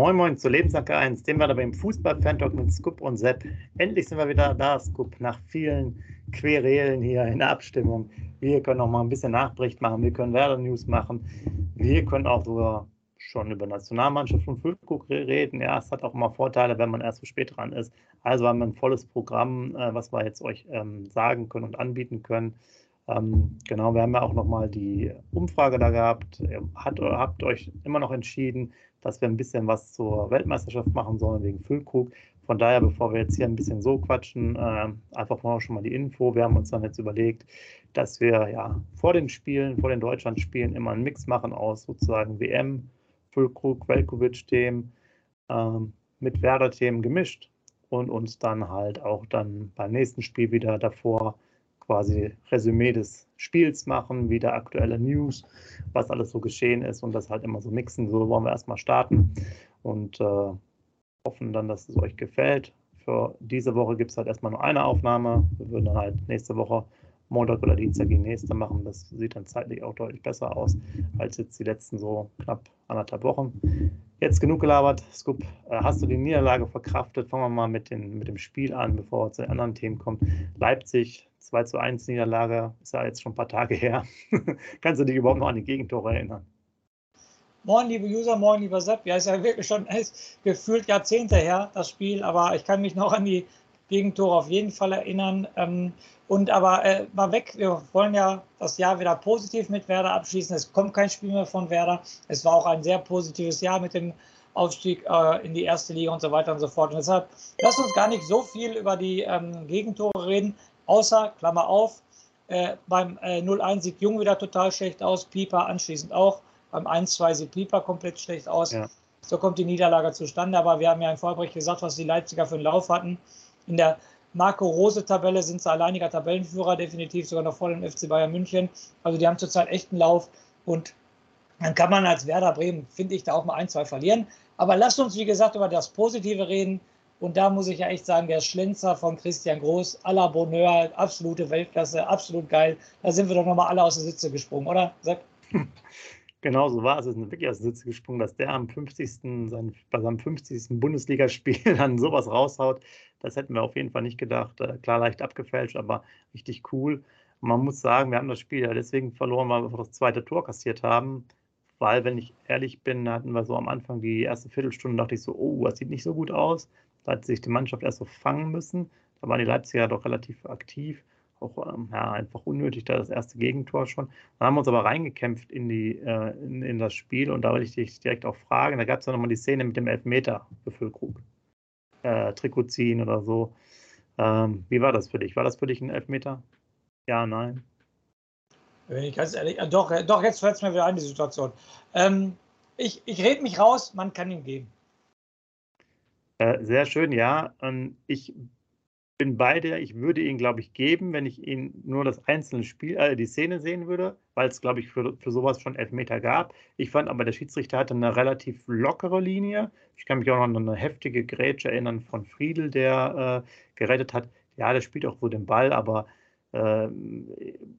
Moin Moin zu Lebenssache 1, dem wir beim Fußball-Fan-Talk mit Scoop und Sepp. Endlich sind wir wieder da, Scoop, nach vielen Querelen hier in der Abstimmung. Wir können auch mal ein bisschen Nachbericht machen, wir können Werder-News machen, wir können auch sogar schon über Nationalmannschaft und Füllkrug reden. Ja, es hat auch immer Vorteile, wenn man erst so spät dran ist. Also haben wir ein volles Programm, äh, was wir jetzt euch ähm, sagen können und anbieten können. Ähm, genau, wir haben ja auch nochmal die Umfrage da gehabt. Habt euch immer noch entschieden, dass wir ein bisschen was zur Weltmeisterschaft machen sollen wegen Füllkrug. Von daher, bevor wir jetzt hier ein bisschen so quatschen, äh, einfach mal schon mal die Info. Wir haben uns dann jetzt überlegt, dass wir ja vor den Spielen, vor den Deutschlandspielen immer einen Mix machen aus sozusagen WM, Füllkrug, Velkovic-Themen ähm, mit Werder-Themen gemischt und uns dann halt auch dann beim nächsten Spiel wieder davor quasi Resümee des Spiels machen, wieder aktuelle News, was alles so geschehen ist und das halt immer so mixen. So wollen wir erstmal starten und äh, hoffen dann, dass es euch gefällt. Für diese Woche gibt es halt erstmal nur eine Aufnahme. Wir würden dann halt nächste Woche Montag oder Dienstag die nächste machen. Das sieht dann zeitlich auch deutlich besser aus als jetzt die letzten so knapp anderthalb Wochen. Jetzt genug gelabert. Scoop, äh, hast du die Niederlage verkraftet? Fangen wir mal mit, den, mit dem Spiel an, bevor wir zu den anderen Themen kommen. Leipzig 2 zu 1 Niederlage, ist ja jetzt schon ein paar Tage her. Kannst du dich überhaupt noch an die Gegentore erinnern? Moin, liebe User, moin, lieber Sepp. Ja, ist ja wirklich schon ist gefühlt Jahrzehnte her, das Spiel, aber ich kann mich noch an die Gegentore auf jeden Fall erinnern. Ähm, und aber äh, mal weg, wir wollen ja das Jahr wieder positiv mit Werder abschließen. Es kommt kein Spiel mehr von Werder. Es war auch ein sehr positives Jahr mit dem Aufstieg äh, in die erste Liga und so weiter und so fort. Und deshalb lasst uns gar nicht so viel über die ähm, Gegentore reden. Außer, Klammer auf, äh, beim äh, 0-1 sieht Jung wieder total schlecht aus, Pieper anschließend auch. Beim 1-2 sieht Pieper komplett schlecht aus. Ja. So kommt die Niederlage zustande. Aber wir haben ja im Vorbericht gesagt, was die Leipziger für einen Lauf hatten. In der Marco-Rose-Tabelle sind sie alleiniger Tabellenführer, definitiv sogar noch vor dem FC Bayern München. Also die haben zurzeit echt einen Lauf. Und dann kann man als Werder Bremen, finde ich, da auch mal ein, zwei verlieren. Aber lasst uns, wie gesagt, über das Positive reden. Und da muss ich ja echt sagen, der Schlenzer von Christian Groß, à la Bonheur, absolute Weltklasse, absolut geil. Da sind wir doch nochmal alle aus der Sitze gesprungen, oder? Sag. Genau so war es. Es ist wirklich aus der Sitze gesprungen, dass der am 50. Sein, bei seinem 50. Bundesligaspiel dann sowas raushaut. Das hätten wir auf jeden Fall nicht gedacht. Äh, klar, leicht abgefälscht, aber richtig cool. man muss sagen, wir haben das Spiel ja deswegen verloren, weil wir das zweite Tor kassiert haben. Weil, wenn ich ehrlich bin, hatten wir so am Anfang die erste Viertelstunde, dachte ich so, oh, das sieht nicht so gut aus. Da hat sich die Mannschaft erst so fangen müssen. Da waren die Leipziger doch relativ aktiv. Auch ähm, ja, einfach unnötig, da das erste Gegentor schon. Dann haben wir uns aber reingekämpft in, die, äh, in, in, das Spiel und da will ich dich direkt auch fragen. Da gab es ja nochmal die Szene mit dem Elfmeter für Füllkrug. Äh, Trikot ziehen oder so. Ähm, wie war das für dich? War das für dich ein Elfmeter? Ja, nein. Wenn ich ganz ehrlich, doch, äh, doch, jetzt fällt es mir wieder ein, die Situation. Ähm, ich ich rede mich raus, man kann ihn geben. Äh, sehr schön, ja. ich bin bei dir. Ich würde ihn, glaube ich, geben, wenn ich ihn nur das einzelne Spiel, äh, die Szene sehen würde, weil es, glaube ich, für, für sowas schon Elfmeter gab. Ich fand aber, der Schiedsrichter hatte eine relativ lockere Linie. Ich kann mich auch noch an eine heftige Grätsche erinnern von Friedel, der äh, gerettet hat. Ja, der spielt auch so den Ball, aber äh,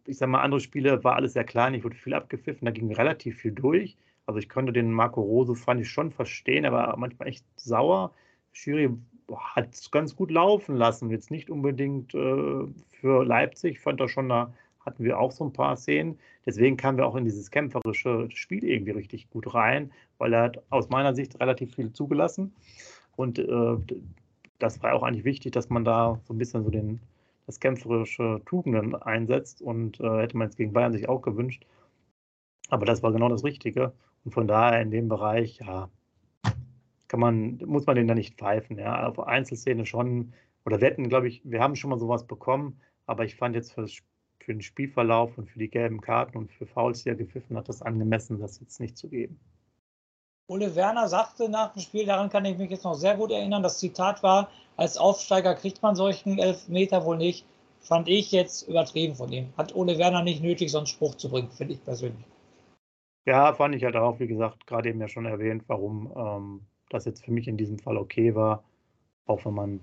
ich sage mal, andere Spiele war alles sehr klein. Ich wurde viel abgepfiffen, da ging relativ viel durch. Also ich konnte den Marco Rose, fand ich schon verstehen, er war manchmal echt sauer. Schiri hat es ganz gut laufen lassen. Jetzt nicht unbedingt äh, für Leipzig, fand er schon, da hatten wir auch so ein paar Szenen. Deswegen kamen wir auch in dieses kämpferische Spiel irgendwie richtig gut rein, weil er hat aus meiner Sicht relativ viel zugelassen. Und äh, das war auch eigentlich wichtig, dass man da so ein bisschen so den, das kämpferische Tugenden einsetzt. Und äh, hätte man es gegen Bayern sich auch gewünscht. Aber das war genau das Richtige. Und von daher in dem Bereich, ja, kann man, muss man den da nicht pfeifen. Ja. Auf Einzelszene schon, oder wir hätten, glaube ich, wir haben schon mal sowas bekommen, aber ich fand jetzt für, für den Spielverlauf und für die gelben Karten und für Fouls, die er gepfiffen hat, das angemessen, das jetzt nicht zu geben. Ole Werner sagte nach dem Spiel, daran kann ich mich jetzt noch sehr gut erinnern, das Zitat war, als Aufsteiger kriegt man solchen Elfmeter wohl nicht. Fand ich jetzt übertrieben von ihm. Hat Ole Werner nicht nötig, so einen Spruch zu bringen, finde ich persönlich. Ja, fand ich halt auch, wie gesagt, gerade eben ja schon erwähnt, warum ähm, das jetzt für mich in diesem Fall okay war. Auch wenn man.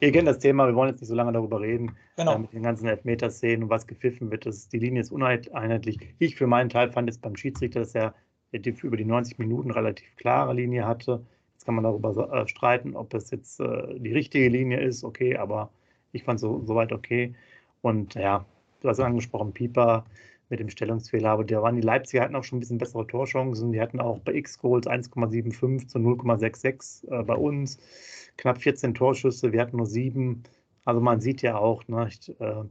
Ihr kennt das Thema, wir wollen jetzt nicht so lange darüber reden, genau. äh, mit den ganzen Elfmeterszenen und was gepfiffen wird. Das, die Linie ist uneinheitlich. Ich für meinen Teil fand jetzt beim Schiedsrichter, dass er über die 90 Minuten relativ klare Linie hatte. Jetzt kann man darüber äh, streiten, ob es jetzt äh, die richtige Linie ist, okay, aber ich fand es so, soweit okay. Und ja, du hast angesprochen, Pieper mit dem Stellungsfehler, aber da waren die Leipziger hatten auch schon ein bisschen bessere Torchancen. Die hatten auch bei X-Goals 1,75 zu 0,66 äh, bei uns, knapp 14 Torschüsse, wir hatten nur sieben. Also man sieht ja auch, ne, ich, äh,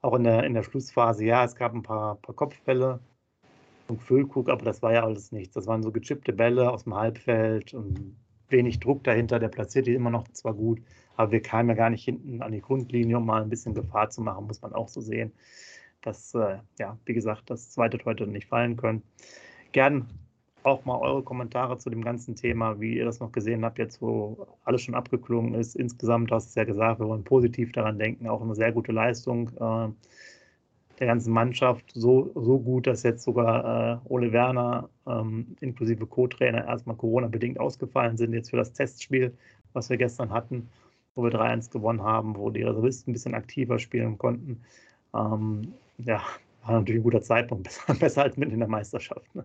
auch in der, in der Schlussphase, ja, es gab ein paar, paar Kopfbälle und Füllkrug, aber das war ja alles nichts. Das waren so gechippte Bälle aus dem Halbfeld und wenig Druck dahinter. Der platziert die immer noch zwar gut, aber wir kamen ja gar nicht hinten an die Grundlinie, um mal ein bisschen Gefahr zu machen, muss man auch so sehen. Dass, äh, ja, wie gesagt, das zweite heute nicht fallen können. Gern auch mal eure Kommentare zu dem ganzen Thema, wie ihr das noch gesehen habt, jetzt wo alles schon abgeklungen ist. Insgesamt hast du es ja gesagt, wir wollen positiv daran denken, auch eine sehr gute Leistung äh, der ganzen Mannschaft. So, so gut, dass jetzt sogar äh, Ole Werner ähm, inklusive Co-Trainer erstmal Corona-bedingt ausgefallen sind, jetzt für das Testspiel, was wir gestern hatten, wo wir 3-1 gewonnen haben, wo die Reservisten ein bisschen aktiver spielen konnten. Ähm, ja, war natürlich ein guter Zeitpunkt, besser, besser als mitten in der Meisterschaft. Ne?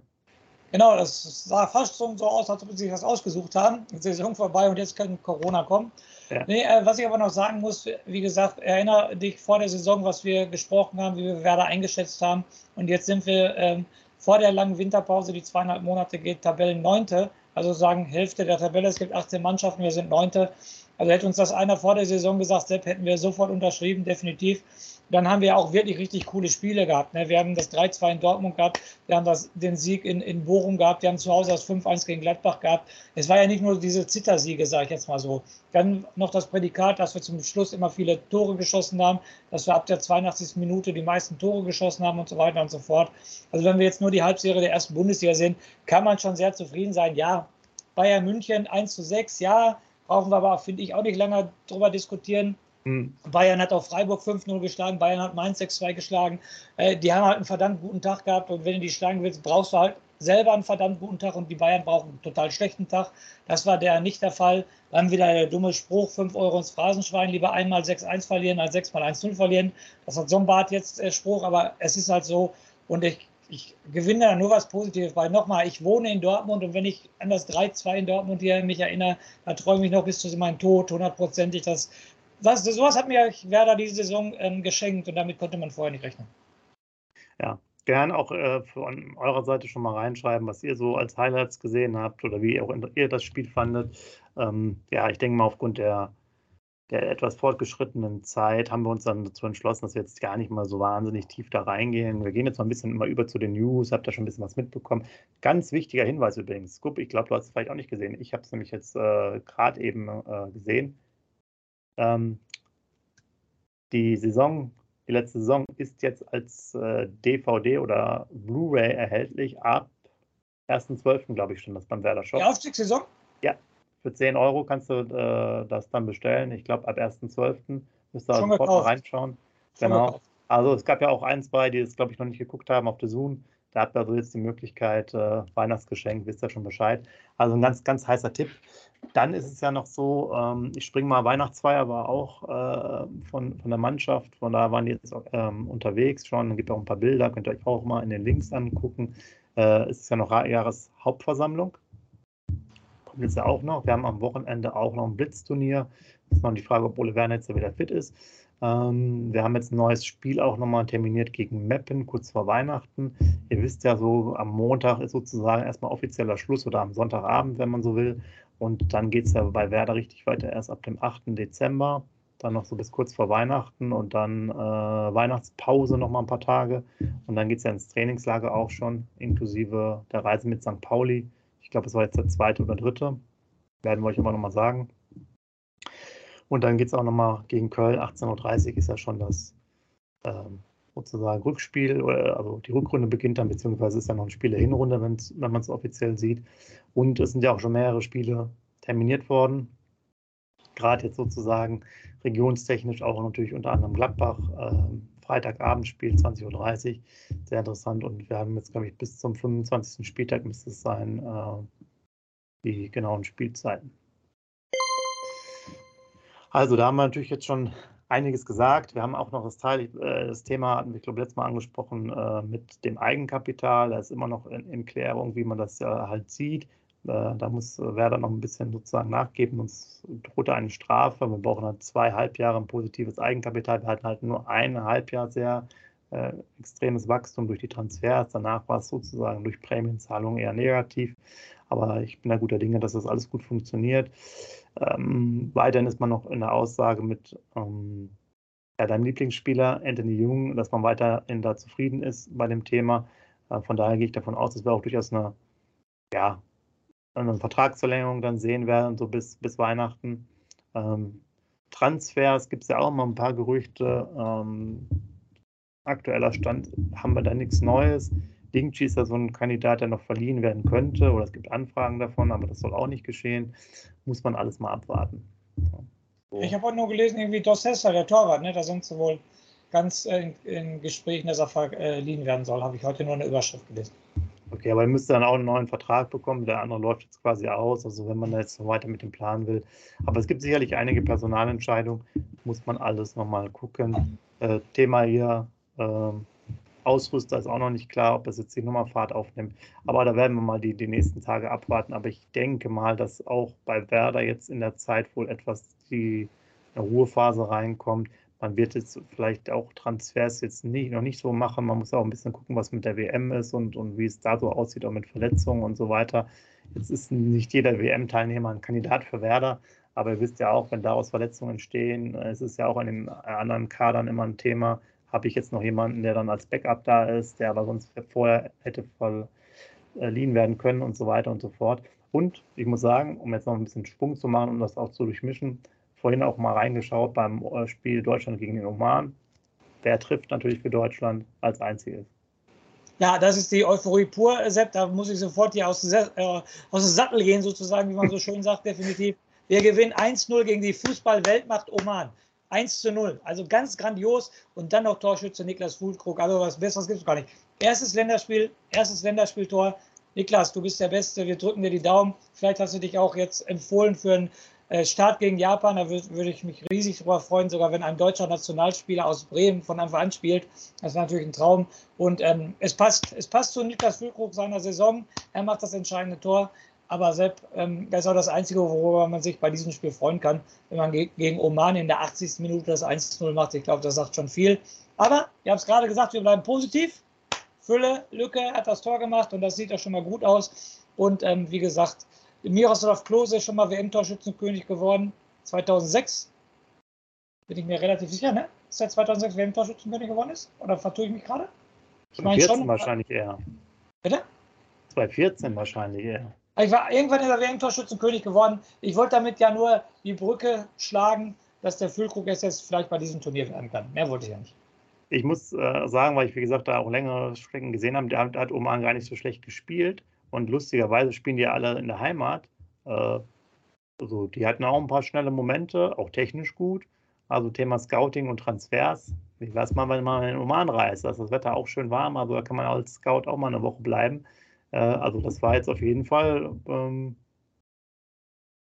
Genau, das sah fast so, aus, als ob sie sich das ausgesucht haben. Jetzt ist die Saison vorbei und jetzt kann Corona kommen. Ja. Nee, äh, was ich aber noch sagen muss, wie gesagt, erinnere dich vor der Saison, was wir gesprochen haben, wie wir Werder eingeschätzt haben. Und jetzt sind wir ähm, vor der langen Winterpause, die zweieinhalb Monate geht, Tabellen Neunte. Also sagen Hälfte der Tabelle, es gibt 18 Mannschaften, wir sind Neunte. Also hätte uns das einer vor der Saison gesagt, Sepp, hätten wir sofort unterschrieben, definitiv dann haben wir auch wirklich richtig coole Spiele gehabt. Ne? Wir haben das 3-2 in Dortmund gehabt, wir haben das, den Sieg in, in Bochum gehabt, wir haben zu Hause das 5-1 gegen Gladbach gehabt. Es war ja nicht nur diese Zittersiege, sage ich jetzt mal so. Dann noch das Prädikat, dass wir zum Schluss immer viele Tore geschossen haben, dass wir ab der 82. Minute die meisten Tore geschossen haben und so weiter und so fort. Also wenn wir jetzt nur die Halbserie der ersten Bundesliga sehen, kann man schon sehr zufrieden sein. Ja, Bayern München 1 zu 6, ja, brauchen wir aber, finde ich, auch nicht lange drüber diskutieren. Mhm. Bayern hat auch Freiburg 5-0 geschlagen, Bayern hat Mainz 6-2 geschlagen. Äh, die haben halt einen verdammt guten Tag gehabt und wenn du die schlagen willst, brauchst du halt selber einen verdammt guten Tag und die Bayern brauchen einen total schlechten Tag. Das war der nicht der Fall. Dann wieder der dumme Spruch, 5 Euro ins Phrasenschwein, lieber einmal 6-1 verlieren als 6 mal 1-0 verlieren. Das hat so ein Bart jetzt der Spruch, aber es ist halt so und ich, ich gewinne da nur was Positives, weil nochmal, ich wohne in Dortmund und wenn ich an das 3-2 in Dortmund hier mich erinnere, da träume ich noch bis zu meinem Tod hundertprozentig, dass was, sowas hat mir Werder diese Saison ähm, geschenkt und damit konnte man vorher nicht rechnen. Ja, gern auch äh, von eurer Seite schon mal reinschreiben, was ihr so als Highlights gesehen habt oder wie auch ihr das Spiel fandet. Ähm, ja, ich denke mal, aufgrund der, der etwas fortgeschrittenen Zeit haben wir uns dann dazu entschlossen, dass wir jetzt gar nicht mal so wahnsinnig tief da reingehen. Wir gehen jetzt mal ein bisschen immer über zu den News, habt ihr schon ein bisschen was mitbekommen. Ganz wichtiger Hinweis übrigens, Scoop, ich glaube, du hast es vielleicht auch nicht gesehen. Ich habe es nämlich jetzt äh, gerade eben äh, gesehen. Ähm, die Saison, die letzte Saison ist jetzt als äh, DVD oder Blu-ray erhältlich ab 1.12. glaube ich schon, das beim Werder Shop. Die Aufstiegssaison? Ja, für 10 Euro kannst du äh, das dann bestellen. Ich glaube, ab 1.12. müsst ihr sofort mal reinschauen. Schon genau. Gekauft. Also es gab ja auch ein, zwei, die es, glaube ich, noch nicht geguckt haben auf der Zoom. Da habt ihr also jetzt die Möglichkeit, äh, Weihnachtsgeschenk, wisst ihr schon Bescheid. Also ein ganz, ganz heißer Tipp. Dann ist es ja noch so, ähm, ich springe mal Weihnachtsfeier, war auch äh, von, von der Mannschaft, von da waren die jetzt ähm, unterwegs schon. Dann gibt es auch ein paar Bilder, könnt ihr euch auch mal in den Links angucken. Äh, es ist ja noch Jahreshauptversammlung. Kommt jetzt ja auch noch. Wir haben am Wochenende auch noch ein Blitzturnier. Ist noch die Frage, ob Ole Werner jetzt wieder fit ist. Ähm, wir haben jetzt ein neues Spiel auch nochmal terminiert gegen Meppen, kurz vor Weihnachten. Ihr wisst ja so, am Montag ist sozusagen erstmal offizieller Schluss oder am Sonntagabend, wenn man so will. Und dann geht es ja bei Werder richtig weiter erst ab dem 8. Dezember. Dann noch so bis kurz vor Weihnachten und dann äh, Weihnachtspause nochmal ein paar Tage. Und dann geht es ja ins Trainingslager auch schon, inklusive der Reise mit St. Pauli. Ich glaube, es war jetzt der zweite oder dritte. Werden wir euch immer nochmal sagen. Und dann geht es auch nochmal gegen Köln. 18.30 Uhr ist ja schon das ähm, sozusagen Rückspiel, also die Rückrunde beginnt dann, beziehungsweise ist ja noch ein Spiel der Hinrunde, wenn man es offiziell sieht. Und es sind ja auch schon mehrere Spiele terminiert worden. Gerade jetzt sozusagen regionstechnisch auch natürlich unter anderem Gladbach, äh, Freitagabendspiel 20.30 Uhr. Sehr interessant. Und wir haben jetzt, glaube ich, bis zum 25. Spieltag müsste es sein, äh, die genauen Spielzeiten. Also da haben wir natürlich jetzt schon einiges gesagt. Wir haben auch noch das, Teil, äh, das Thema, hatten wir, glaube letztes Mal angesprochen, äh, mit dem Eigenkapital. Da ist immer noch in, Klärung, wie man das halt sieht. Äh, da muss Werder noch ein bisschen sozusagen nachgeben. Uns droht eine Strafe. Wir brauchen halt zweieinhalb Jahre ein positives Eigenkapital. Wir hatten halt nur eineinhalb Jahre sehr extremes Wachstum durch die Transfers. Danach war es sozusagen durch Prämienzahlungen eher negativ. Aber ich bin da guter Dinge, dass das alles gut funktioniert. Ähm, weiterhin ist man noch in der Aussage mit ähm, ja, deinem Lieblingsspieler Anthony Jung, dass man weiterhin da zufrieden ist bei dem Thema. Äh, von daher gehe ich davon aus, dass wir auch durchaus eine, ja, eine Vertragsverlängerung dann sehen werden, so bis, bis Weihnachten. Ähm, Transfers gibt es ja auch immer ein paar Gerüchte. Ähm, aktueller Stand haben wir da nichts Neues. Dingchi ist ja so ein Kandidat, der noch verliehen werden könnte, oder es gibt Anfragen davon, aber das soll auch nicht geschehen. Muss man alles mal abwarten. So. Ich habe auch nur gelesen, irgendwie Dos Hessa, der Torwart, ne? da sind sie wohl ganz äh, in, in Gesprächen, dass er verliehen werden soll. Habe ich heute nur eine Überschrift gelesen. Okay, aber er müsste dann auch einen neuen Vertrag bekommen. Der andere läuft jetzt quasi aus, also wenn man da jetzt noch weiter mit dem Plan will. Aber es gibt sicherlich einige Personalentscheidungen, muss man alles nochmal gucken. Äh, Thema hier, äh, Ausrüster ist auch noch nicht klar, ob das jetzt die Nummerfahrt aufnimmt. Aber da werden wir mal die, die nächsten Tage abwarten. Aber ich denke mal, dass auch bei Werder jetzt in der Zeit wohl etwas die eine Ruhephase reinkommt. Man wird jetzt vielleicht auch Transfers jetzt nicht, noch nicht so machen. Man muss auch ein bisschen gucken, was mit der WM ist und, und wie es da so aussieht, auch mit Verletzungen und so weiter. Jetzt ist nicht jeder WM-Teilnehmer ein Kandidat für Werder, aber ihr wisst ja auch, wenn daraus Verletzungen entstehen, es ist ja auch in den anderen Kadern immer ein Thema. Habe ich jetzt noch jemanden, der dann als Backup da ist, der aber sonst vorher hätte verliehen werden können und so weiter und so fort. Und ich muss sagen, um jetzt noch ein bisschen Sprung zu machen, um das auch zu durchmischen, vorhin auch mal reingeschaut beim äh, Spiel Deutschland gegen den Oman. Wer trifft natürlich für Deutschland als einziges? Ja, das ist die Euphorie pur, Sepp. Da muss ich sofort hier aus, äh, aus dem Sattel gehen, sozusagen, wie man so schön sagt, definitiv. Wir gewinnen 1-0 gegen die Fußball-Weltmacht Oman. 1 zu 0. Also ganz grandios. Und dann noch Torschütze Niklas Fulkrug. Also was Besseres gibt es gar nicht. Erstes Länderspiel, erstes Länderspieltor. Niklas, du bist der Beste. Wir drücken dir die Daumen. Vielleicht hast du dich auch jetzt empfohlen für ein äh, Start gegen Japan, da würde ich mich riesig darüber freuen, sogar wenn ein deutscher Nationalspieler aus Bremen von Anfang an spielt. Das wäre natürlich ein Traum. Und ähm, es passt, es passt zu Niklas Füllkrug seiner Saison. Er macht das entscheidende Tor. Aber Sepp, ähm, das ist auch das Einzige, worüber man sich bei diesem Spiel freuen kann, wenn man ge gegen Oman in der 80. Minute das 1-0 macht. Ich glaube, das sagt schon viel. Aber, ihr habt es gerade gesagt, wir bleiben positiv. Fülle, Lücke hat das Tor gemacht und das sieht auch schon mal gut aus. Und ähm, wie gesagt, Miroslav Klose ist schon mal WM-Torschützenkönig geworden. 2006. Bin ich mir relativ sicher, ne? Ist er 2006 WM-Torschützenkönig geworden ist? Oder vertue ich mich gerade? Ich meine schon. wahrscheinlich eher. Bitte? 2014 wahrscheinlich eher. Ich war irgendwann in der WM-Torschützenkönig geworden. Ich wollte damit ja nur die Brücke schlagen, dass der Füllkrug jetzt vielleicht bei diesem Turnier werden kann. Mehr wollte ich ja nicht. Ich muss äh, sagen, weil ich, wie gesagt, da auch längere Strecken gesehen habe, der hat Oman gar nicht so schlecht gespielt. Und lustigerweise spielen die alle in der Heimat. Äh, also die hatten auch ein paar schnelle Momente, auch technisch gut. Also Thema Scouting und Transfers. Wie weiß man, wenn man in Oman reist? Da ist das Wetter auch schön warm, also da kann man als Scout auch mal eine Woche bleiben. Äh, also das war jetzt auf jeden Fall, ähm,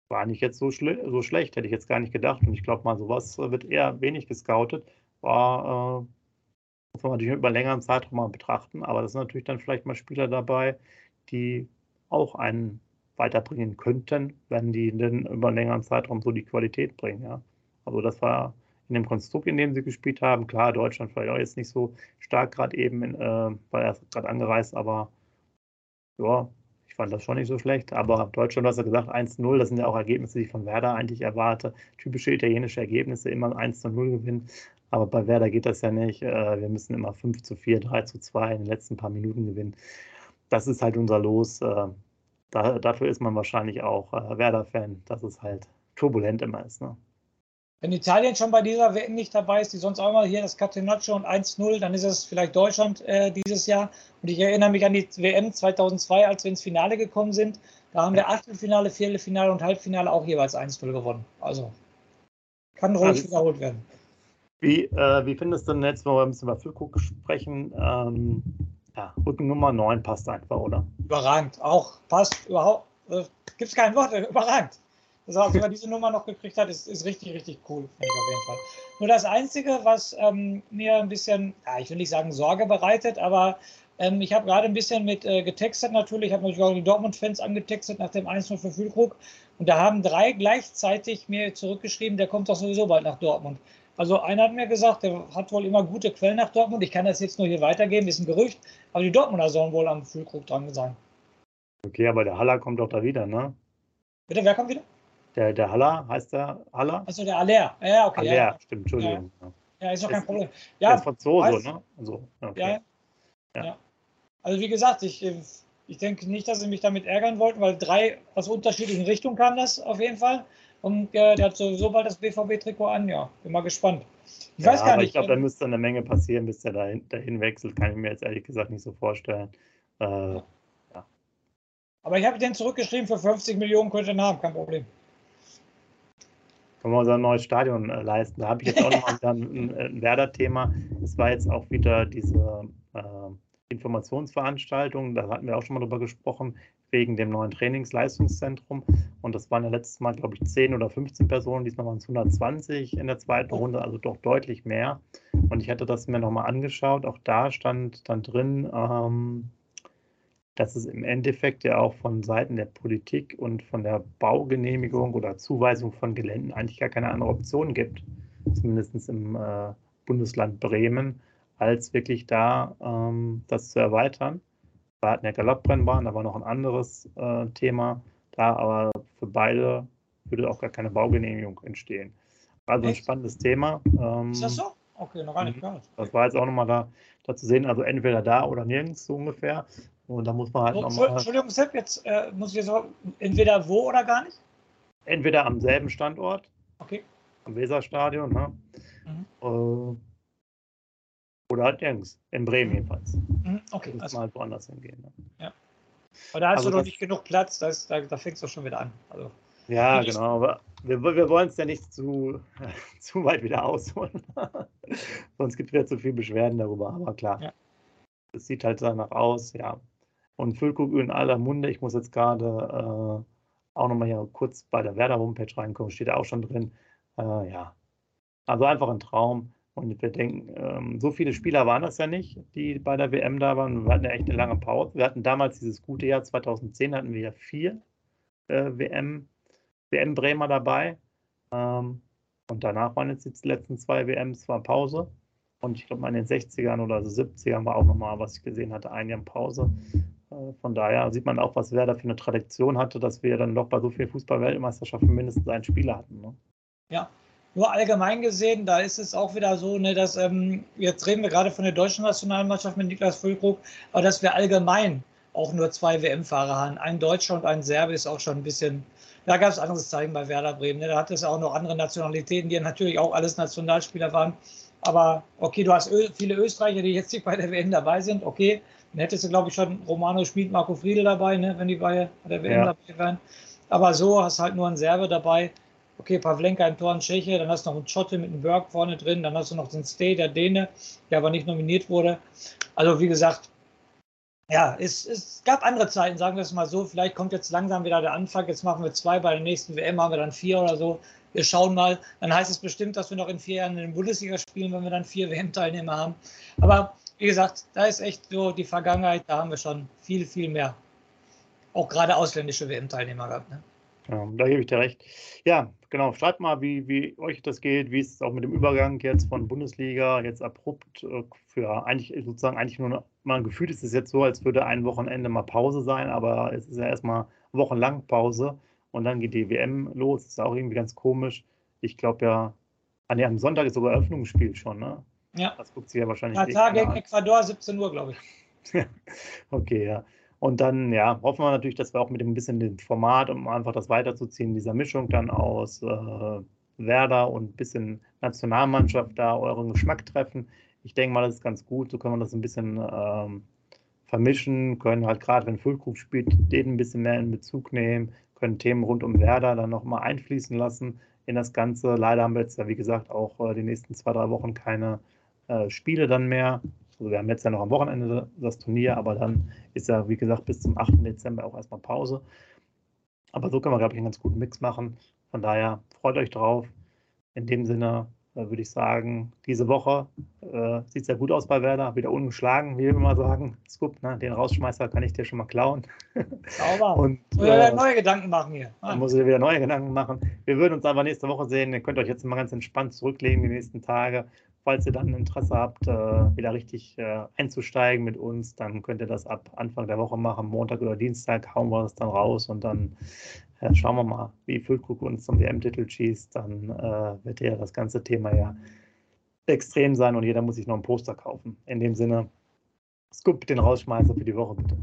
war nicht jetzt so, so, schlecht, hätte ich jetzt gar nicht gedacht. Und ich glaube mal, sowas wird eher wenig gescoutet. War, äh, muss man natürlich über längeren Zeitraum mal betrachten, aber das sind natürlich dann vielleicht mal Spieler dabei, die auch einen weiterbringen könnten, wenn die denn über einen längeren Zeitraum so die Qualität bringen. Ja. Also das war in dem Konstrukt, in dem sie gespielt haben. Klar, Deutschland vielleicht auch jetzt nicht so stark gerade eben, in, äh, weil er gerade angereist, aber ja, ich fand das schon nicht so schlecht. Aber Deutschland, du hast ja gesagt, 1-0, das sind ja auch Ergebnisse, die ich von Werder eigentlich erwarte. Typische italienische Ergebnisse, immer 1-0 gewinnen. Aber bei Werder geht das ja nicht. Äh, wir müssen immer 5 zu 4, 3 zu 2 in den letzten paar Minuten gewinnen das ist halt unser Los. Äh, da, dafür ist man wahrscheinlich auch äh, Werder-Fan, dass es halt turbulent immer ist. Ne? Wenn Italien schon bei dieser WM nicht dabei ist, die sonst auch immer hier das Catenaccio und 1-0, dann ist es vielleicht Deutschland äh, dieses Jahr. Und ich erinnere mich an die WM 2002, als wir ins Finale gekommen sind. Da haben wir Achtelfinale, Viertelfinale und Halbfinale auch jeweils 1-0 gewonnen. Also kann ruhig also, wiederholt werden. Wie, äh, wie findest du denn jetzt, wenn wir ein bisschen über Füllkrug sprechen, ähm, ja, Rückennummer 9 passt einfach, oder? Überragend. Auch passt überhaupt. Äh, Gibt es kein Wort, überragend. Dass er diese Nummer noch gekriegt hat, ist, ist richtig, richtig cool, finde ich auf jeden Fall. Nur das Einzige, was ähm, mir ein bisschen, ja, ich will nicht sagen Sorge bereitet, aber ähm, ich habe gerade ein bisschen mit äh, getextet natürlich, ich habe natürlich auch die Dortmund-Fans angetextet nach dem 1-0 für Füllkrug und da haben drei gleichzeitig mir zurückgeschrieben, der kommt doch sowieso bald nach Dortmund. Also einer hat mir gesagt, der hat wohl immer gute Quellen nach Dortmund. Ich kann das jetzt nur hier weitergeben, ist ein Gerücht, aber die Dortmunder sollen wohl am Füllkrug dran sein. Okay, aber der Haller kommt doch da wieder, ne? Bitte, wer kommt wieder? Der, der Haller, heißt der Haller? Also der Aller. Ja, okay. Aller, ja. stimmt, Entschuldigung. Ja, ja ist doch kein Problem. Ja, Ja, ist Franzose, weiß- ne? Also, okay. ja, Ja. ja. Also wie gesagt, ich, äh, ich denke nicht, dass sie mich damit ärgern wollten, weil drei aus unterschiedlichen Richtungen kam das auf jeden Fall. Und äh, der hat sowieso bald das BVB-Trikot an. Ja, bin mal gespannt. Ich Ja, weiß gar aber nicht. Ich glaube, da ähm, müsste eine Menge passieren, bis der dahin, dahin wechselt. Kann ich mir jetzt ehrlich gesagt nicht so vorstellen. Äh, aber ich habe den zurückgeschrieben, für 50 Millionen könnte er haben, kein Problem. Können wir unser neues Stadion äh, leisten. Da habe ich jetzt auch nochmal ein, ein Werder-Thema. Es war jetzt auch wieder diese äh, Informationsveranstaltung, da hatten wir auch schon mal drüber gesprochen, wegen dem neuen Trainingsleistungszentrum. Und das waren ja letztes Mal, glaube ich, 10 oder 15 Personen, diesmal waren es 120 in der zweiten Runde, also doch deutlich mehr. Und ich hatte das mir nochmal angeschaut. Auch da stand dann drin, ähm, dass es im Endeffekt ja auch von Seiten der Politik und von der Baugenehmigung oder Zuweisung von Geländen eigentlich gar keine andere Option gibt, zumindest im äh, Bundesland Bremen, als wirklich da ähm, das zu erweitern. Wir hatten ja Galoppbrennbahn, da war noch ein anderes äh, Thema da, aber für beide würde auch gar keine Baugenehmigung entstehen. Also ein Echt? spannendes Thema. Ähm, Ist das so? Okay, noch gar nicht Mhm. gehört. das war jetzt auch nochmal da, da zu sehen, also entweder da oder nirgends so ungefähr. Und da muss man halt So, nochmal Entschuldigung, Sepp, jetzt äh, muss ich jetzt auch, entweder wo oder gar nicht? entweder am selben Standort, Okay. am Weserstadion, ne? Mhm. Äh, oder halt nirgends, in Bremen jedenfalls. Mhm, Okay, Da muss also, man halt woanders hingehen. Ne? aber da hast also du noch nicht genug Platz, das, da, da fängst du schon wieder an. Also, Ja, genau, aber wir, wir wollen es ja nicht zu, zu weit wieder ausholen. Sonst gibt es wieder zu viel Beschwerden darüber, aber klar. Ja. Es sieht halt danach aus, ja. Und Füllkrug in aller Munde, ich muss jetzt gerade äh, auch nochmal hier kurz bei der Werder-Homepage reinkommen, steht da auch schon drin. Äh, ja, also einfach ein Traum. Und wir denken, ähm, so viele Spieler waren das ja nicht, die bei der WM da waren. Wir hatten ja echt eine lange Pause. Wir hatten damals dieses gute Jahr 2010, hatten wir ja vier äh, WM, WM-Bremer dabei. Ähm, und danach waren jetzt die letzten zwei WMs, war Pause. Und ich glaube, in den 60ern oder so 70ern war auch nochmal, was ich gesehen hatte, ein Jahr Pause. Äh, von daher sieht man auch, was Werder für eine Tradition hatte, dass wir dann doch bei so vielen Fußball-Weltmeisterschaften mindestens einen Spieler hatten. Ne? nur allgemein gesehen, da ist es auch wieder so, ne, dass ähm, jetzt reden wir gerade von der deutschen Nationalmannschaft mit Niklas Füllkrug, aber dass wir allgemein auch nur zwei WM-Fahrer haben. Ein Deutscher und ein Serbe ist auch schon ein bisschen. Da gab es anderes Zeichen bei Werder Bremen. Ne? Da hat es auch noch andere Nationalitäten, die natürlich auch alles Nationalspieler waren. Aber okay, du hast viele Österreicher, die jetzt nicht bei der WM dabei sind. Okay, dann hättest du, glaube ich, schon Romano Schmid, Marco Friedl dabei, ne? wenn die bei der WM Ja. dabei wären. Aber so hast du halt nur einen Serbe dabei. Okay, Pavlenka im Tor, ein Tscheche, dann hast du noch einen Schotte mit einem Berg vorne drin, dann hast du noch den Stay, der Däne, der aber nicht nominiert wurde. Also wie gesagt, ja, es, es gab andere Zeiten, sagen wir es mal so. Vielleicht kommt jetzt langsam wieder der Anfang. Jetzt machen wir zwei, bei der nächsten WM haben wir dann vier oder so. Wir schauen mal. Dann heißt es bestimmt, dass wir noch in vier Jahren in der Bundesliga spielen, wenn wir dann vier WM-Teilnehmer haben. Aber wie gesagt, da ist echt so die Vergangenheit, da haben wir schon viel, viel mehr. Auch gerade ausländische WM-Teilnehmer gehabt. Ne? Ja, da gebe ich dir recht. Ja, genau. Schreibt mal, wie, wie euch das geht, wie es auch mit dem Übergang jetzt von Bundesliga jetzt abrupt äh, für eigentlich sozusagen eigentlich nur mal gefühlt ist es jetzt so, als würde ein Wochenende mal Pause sein, aber es ist ja erstmal wochenlang Pause und dann geht die WM los. ist ja auch irgendwie ganz komisch. Ich glaube ja, ah, nee, am Sonntag ist sogar Eröffnungsspiel schon, ne? Ja. Das guckt sich ja wahrscheinlich Katar keiner gegen an. Ecuador, 17 Uhr, glaube ich. Okay, ja. Und dann, ja, hoffen wir natürlich, dass wir auch mit dem bisschen dem Format, um einfach das weiterzuziehen, dieser Mischung dann aus äh, Werder und bisschen Nationalmannschaft da euren Geschmack treffen. Ich denke mal, das ist ganz gut. So können wir das ein bisschen ähm, vermischen, können halt gerade, wenn Füllkrug spielt, den ein bisschen mehr in Bezug nehmen, können Themen rund um Werder dann nochmal einfließen lassen in das Ganze. Leider haben wir jetzt ja, wie gesagt, auch äh, die nächsten zwei, drei Wochen keine äh, Spiele dann mehr. Also wir haben jetzt ja noch am Wochenende das Turnier, aber dann ist ja, wie gesagt, bis zum 8. Dezember auch erstmal Pause. Aber so können wir, glaube ich, einen ganz guten Mix machen. Von daher freut euch drauf. In dem Sinne äh, würde ich sagen, diese Woche äh, sieht sehr gut aus bei Werder. Wieder ungeschlagen, wie wir immer sagen. Scoop, ne? den Rausschmeißer kann ich dir schon mal klauen. Sauber. Und, äh, neue Gedanken machen hier. Ah. Muss ich wieder neue Gedanken machen. Wir würden uns aber nächste Woche sehen. Ihr könnt euch jetzt mal ganz entspannt zurücklegen die nächsten Tage. Falls ihr dann Interesse habt, äh, wieder richtig äh, einzusteigen mit uns, dann könnt ihr das ab Anfang der Woche machen. Montag oder Dienstag hauen wir das dann raus und dann ja, schauen wir mal, wie Füllkrug uns zum WM-Titel schießt, dann äh, wird ja das ganze Thema ja extrem sein und jeder muss sich noch ein Poster kaufen. In dem Sinne, Scoop den Rausschmeißer für die Woche bitte.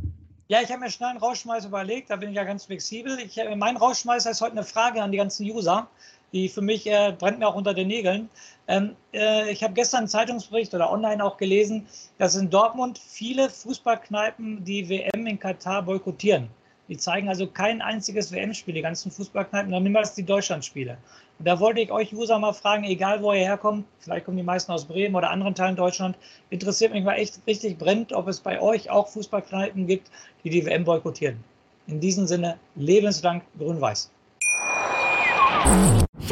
Ja, ich habe mir schnell einen Rausschmeißer überlegt, da bin ich ja ganz flexibel. Ich, äh, mein Rausschmeißer ist heute eine Frage an die ganzen User, die für mich äh, brennt mir auch unter den Nägeln. Ähm, äh, ich habe gestern einen Zeitungsbericht oder online auch gelesen, dass in Dortmund viele Fußballkneipen die WM in Katar boykottieren. Die zeigen also kein einziges WM-Spiel, die ganzen Fußballkneipen, dann niemals die Deutschlandspiele. Und da wollte ich euch User mal fragen, egal wo ihr herkommt, vielleicht kommen die meisten aus Bremen oder anderen Teilen Deutschland, interessiert mich mal echt richtig brennt, ob es bei euch auch Fußballkneipen gibt, die die WM boykottieren. In diesem Sinne, lebenslang grün-weiß.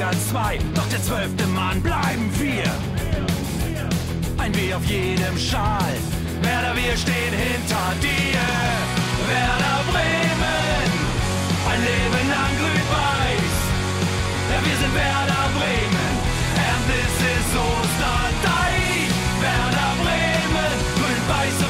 Liga 2, doch der zwölfte Mann bleiben wir. Ein W auf jedem Schal, Werder, wir stehen hinter dir. Werder Bremen, ein Leben lang grün-weiß. Ja, wir sind Werder Bremen, and this is Osterdeich. Werder Bremen, grün-weiße